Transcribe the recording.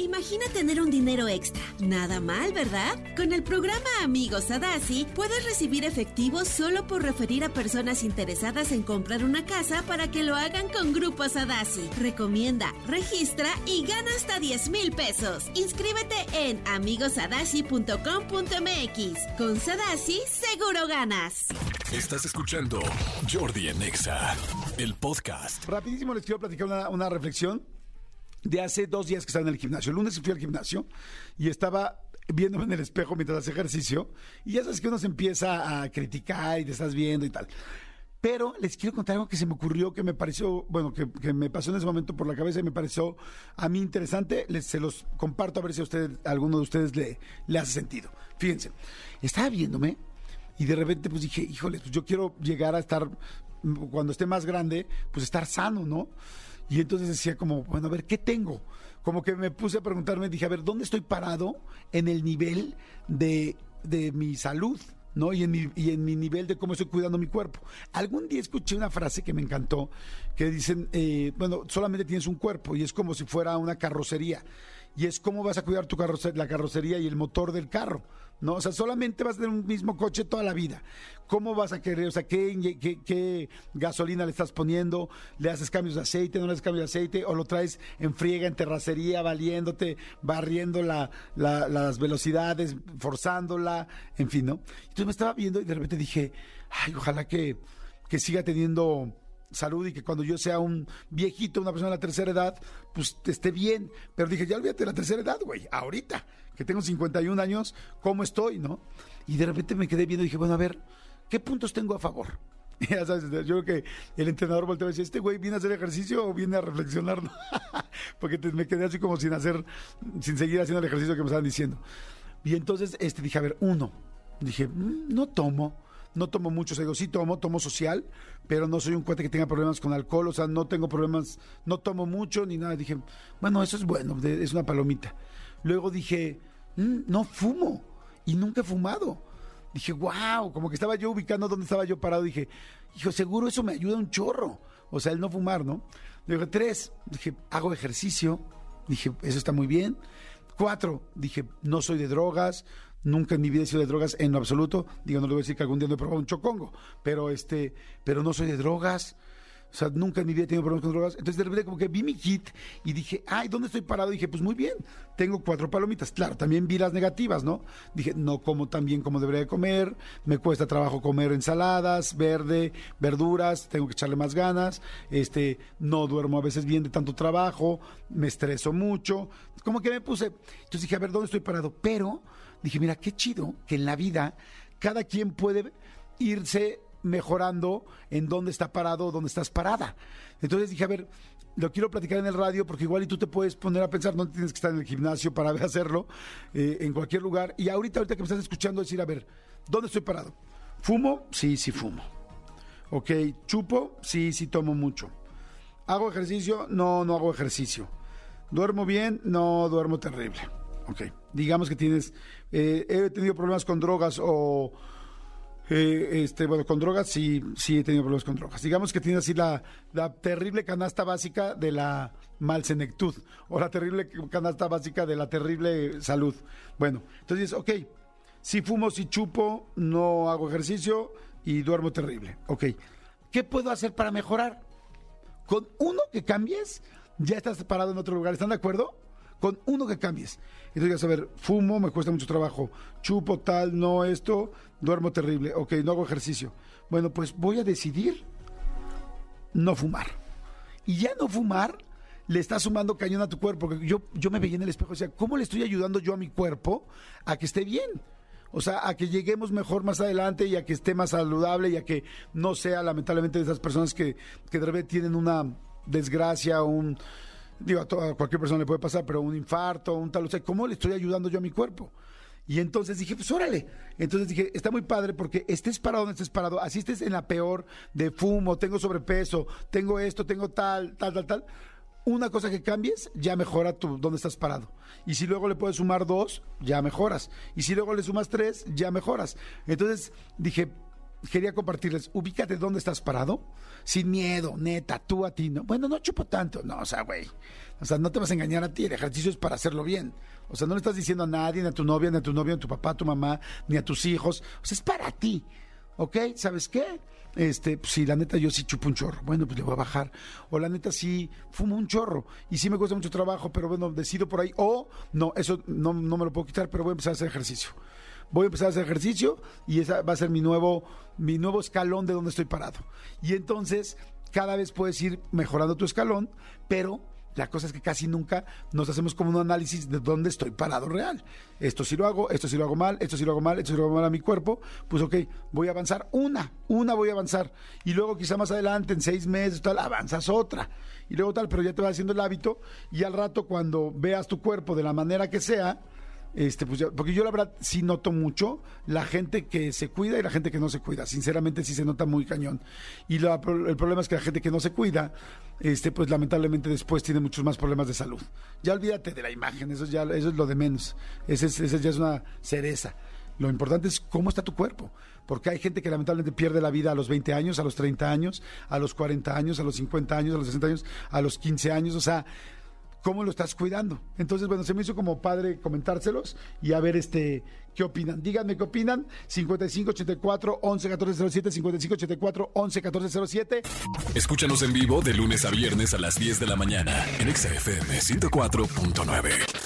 Imagina tener un dinero extra. Nada mal, ¿verdad? Con el programa Amigos Sadasi puedes recibir efectivo solo por referir a personas interesadas en comprar una casa para que lo hagan con Grupo Sadasi. Recomienda, registra y gana hasta 10 mil pesos. Inscríbete en amigosadasi.com.mx. Con Sadasi seguro ganas. Estás escuchando Jordi Anexa, el podcast. Rapidísimo les quiero platicar una, una reflexión de hace dos días que estaba en el gimnasio. El lunes fui al gimnasio y estaba viéndome en el espejo mientras hacía ejercicio. Y ya sabes que uno se empieza a criticar y te estás viendo y tal. Pero les quiero contar algo que se me ocurrió, que me pareció, bueno, que, me pasó en ese momento por la cabeza y me pareció a mí interesante. Les, se los comparto a ver si a ustedes, a alguno de ustedes le, le hace sentido. Fíjense, estaba viéndome y de repente pues dije, híjole, pues yo quiero llegar a estar, cuando esté más grande, pues estar sano, ¿no? Y entonces decía como, bueno, a ver, ¿qué tengo? Como que me puse a preguntarme, dije, a ver, ¿dónde estoy parado en el nivel de, de mi salud? ¿no? Y en, mi, y en mi nivel de cómo estoy cuidando mi cuerpo. Algún día escuché una frase que me encantó, que dicen, eh, bueno, solamente tienes un cuerpo y es como si fuera una carrocería. Y es cómo vas a cuidar tu carrocería, la carrocería y el motor del carro. ¿No? O sea, solamente vas a tener un mismo coche toda la vida. ¿Cómo vas a querer? O sea, ¿qué, gasolina le estás poniendo? ¿Le haces cambios de aceite? ¿No le haces cambios de aceite? ¿O lo traes en friega, en terracería, valiéndote, barriendo la, la, las velocidades, forzándola? En fin, ¿no? Entonces me estaba viendo y de repente dije, ay, ojalá que, que siga teniendo salud y que cuando yo sea un viejito, una persona de la tercera edad, pues esté bien. Pero dije, ya olvídate de la tercera edad, güey, ahorita, que tengo 51 años, ¿cómo estoy, no? Y de repente me quedé viendo y dije, bueno, a ver, ¿qué puntos tengo a favor? ya sabes, yo creo que el entrenador volteó a decir, ¿este güey viene a hacer ejercicio o viene a reflexionar? Porque me quedé así como sin hacer, sin seguir haciendo el ejercicio que me estaban diciendo. Y entonces este, dije, a ver, uno, dije, mm, no tomo no tomo mucho, o sea, digo, sí tomo, tomo social, pero no soy un cuate que tenga problemas con alcohol, o sea, no tengo problemas, no tomo mucho ni nada. Dije, bueno, eso es bueno, es una palomita. Luego dije, mm, no fumo y nunca he fumado. Dije, wow, como que estaba yo ubicando dónde estaba yo parado. Dije, hijo, seguro eso me ayuda un chorro. O sea, el no fumar, ¿no? Dije, tres, dije, hago ejercicio. Dije, eso está muy bien. Cuatro, dije, no soy de drogas, Nunca en mi vida he sido de drogas en lo absoluto. Digo, no le voy a decir que algún día no he probado un chocongo, pero este, pero no soy de drogas. O sea, nunca en mi vida he tenido problemas con drogas. Entonces, de repente, como que vi mi kit y dije, ay, ¿dónde estoy parado? Dije, pues muy bien, tengo cuatro palomitas. Claro, también vi las negativas, ¿no? Dije, no como tan bien como debería de comer, me cuesta trabajo comer ensaladas, verde, verduras, tengo que echarle más ganas, este, no duermo a veces bien de tanto trabajo, me estreso mucho. Como que me puse, entonces dije, a ver, ¿dónde estoy parado? Pero dije, mira, qué chido que en la vida cada quien puede irse mejorando en dónde está parado o dónde estás parada. Entonces dije, a ver, lo quiero platicar en el radio porque igual y tú te puedes poner a pensar, no tienes que estar en el gimnasio para hacerlo, eh, en cualquier lugar. Y ahorita, ahorita que me estás escuchando, decir, a ver, ¿dónde estoy parado? ¿Fumo? Sí, sí fumo. Ok, ¿chupo? Sí, sí tomo mucho. ¿Hago ejercicio? No, no hago ejercicio. ¿Duermo bien? No, duermo terrible. Ok, digamos que tienes, eh, he tenido problemas con drogas o, eh, este, bueno, con drogas sí, sí he tenido problemas con drogas. Digamos que tienes así la, la terrible canasta básica de la malsenectud o la terrible canasta básica de la terrible salud. Bueno, entonces, ok, si fumo, si chupo, no hago ejercicio y duermo terrible. Ok, ¿qué puedo hacer para mejorar? Con uno que cambies, ya estás parado en otro lugar. ¿Están de acuerdo? Con uno que cambies. Entonces, a ver, fumo, me cuesta mucho trabajo, chupo tal, no esto, duermo terrible, ok, no hago ejercicio. Bueno, pues voy a decidir no fumar. Y ya no fumar le está sumando cañón a tu cuerpo. Porque yo, yo me veía en el espejo y decía, ¿cómo le estoy ayudando yo a mi cuerpo a que esté bien? O sea, a que lleguemos mejor más adelante y a que esté más saludable y a que no sea lamentablemente de esas personas que, que de repente tienen una desgracia, un digo, a, toda, cualquier persona le puede pasar, pero un infarto, un tal, o sea, ¿cómo le estoy ayudando yo a mi cuerpo? Y entonces dije, pues órale. Entonces dije, está muy padre porque estés parado donde estés parado, así estés en la peor de fumo, tengo sobrepeso, tengo esto, tengo tal, tal, tal, tal. Una cosa que cambies, ya mejora tu donde estás parado. Y si luego le puedes sumar dos, ya mejoras. Y si luego le sumas tres, ya mejoras. Entonces dije, quería compartirles, ubícate dónde estás parado, sin miedo, neta, tú a ti, no. Bueno, no chupo tanto, no, o sea, güey. O sea, no te vas a engañar a ti, el ejercicio es para hacerlo bien. O sea, no le estás diciendo a nadie, ni a tu novia, ni a tu novio, ni a tu papá, a tu mamá, ni a tus hijos. O sea, es para ti. ¿Ok? ¿Sabes qué? Este, pues, si la neta yo sí chupo un chorro, bueno, pues le voy a bajar. O la neta sí fumo un chorro y sí me cuesta mucho trabajo, pero bueno, decido por ahí. O no, eso no, no me lo puedo quitar, pero voy a empezar a hacer ejercicio. Voy a empezar a hacer ejercicio y esa va a ser mi nuevo, mi nuevo escalón de donde estoy parado. Y entonces, cada vez puedes ir mejorando tu escalón, pero la cosa es que casi nunca nos hacemos como un análisis de dónde estoy parado real. Esto sí lo hago, esto sí lo hago mal, esto sí lo hago mal, esto sí lo hago mal a mi cuerpo. Pues ok, voy a avanzar una, una voy a avanzar. Y luego quizá más adelante, en seis meses, tal, avanzas otra. Y luego tal, pero ya te va haciendo el hábito y al rato cuando veas tu cuerpo de la manera que sea, este, pues porque yo la verdad sí noto mucho la gente que se cuida y la gente que no se cuida. Sinceramente sí se nota muy cañón. Y la, el problema es que la gente que no se cuida, este, pues lamentablemente después tiene muchos más problemas de salud. Ya olvídate de la imagen, eso ya, eso es lo de menos. Ese, ese ya es una cereza. Lo importante es cómo está tu cuerpo. Porque hay gente que lamentablemente pierde la vida a los 20 años, a los 30 años, a los 40 años, a los 50 años, a los 60 años, a los 15 años. O sea, cómo lo estás cuidando. Entonces, bueno, se me hizo como padre comentárselos y a ver este qué opinan. Díganme qué opinan. 5584 111407 5584 111407. Escúchanos en vivo de lunes a viernes a las 10 de la mañana en XFM 104.9.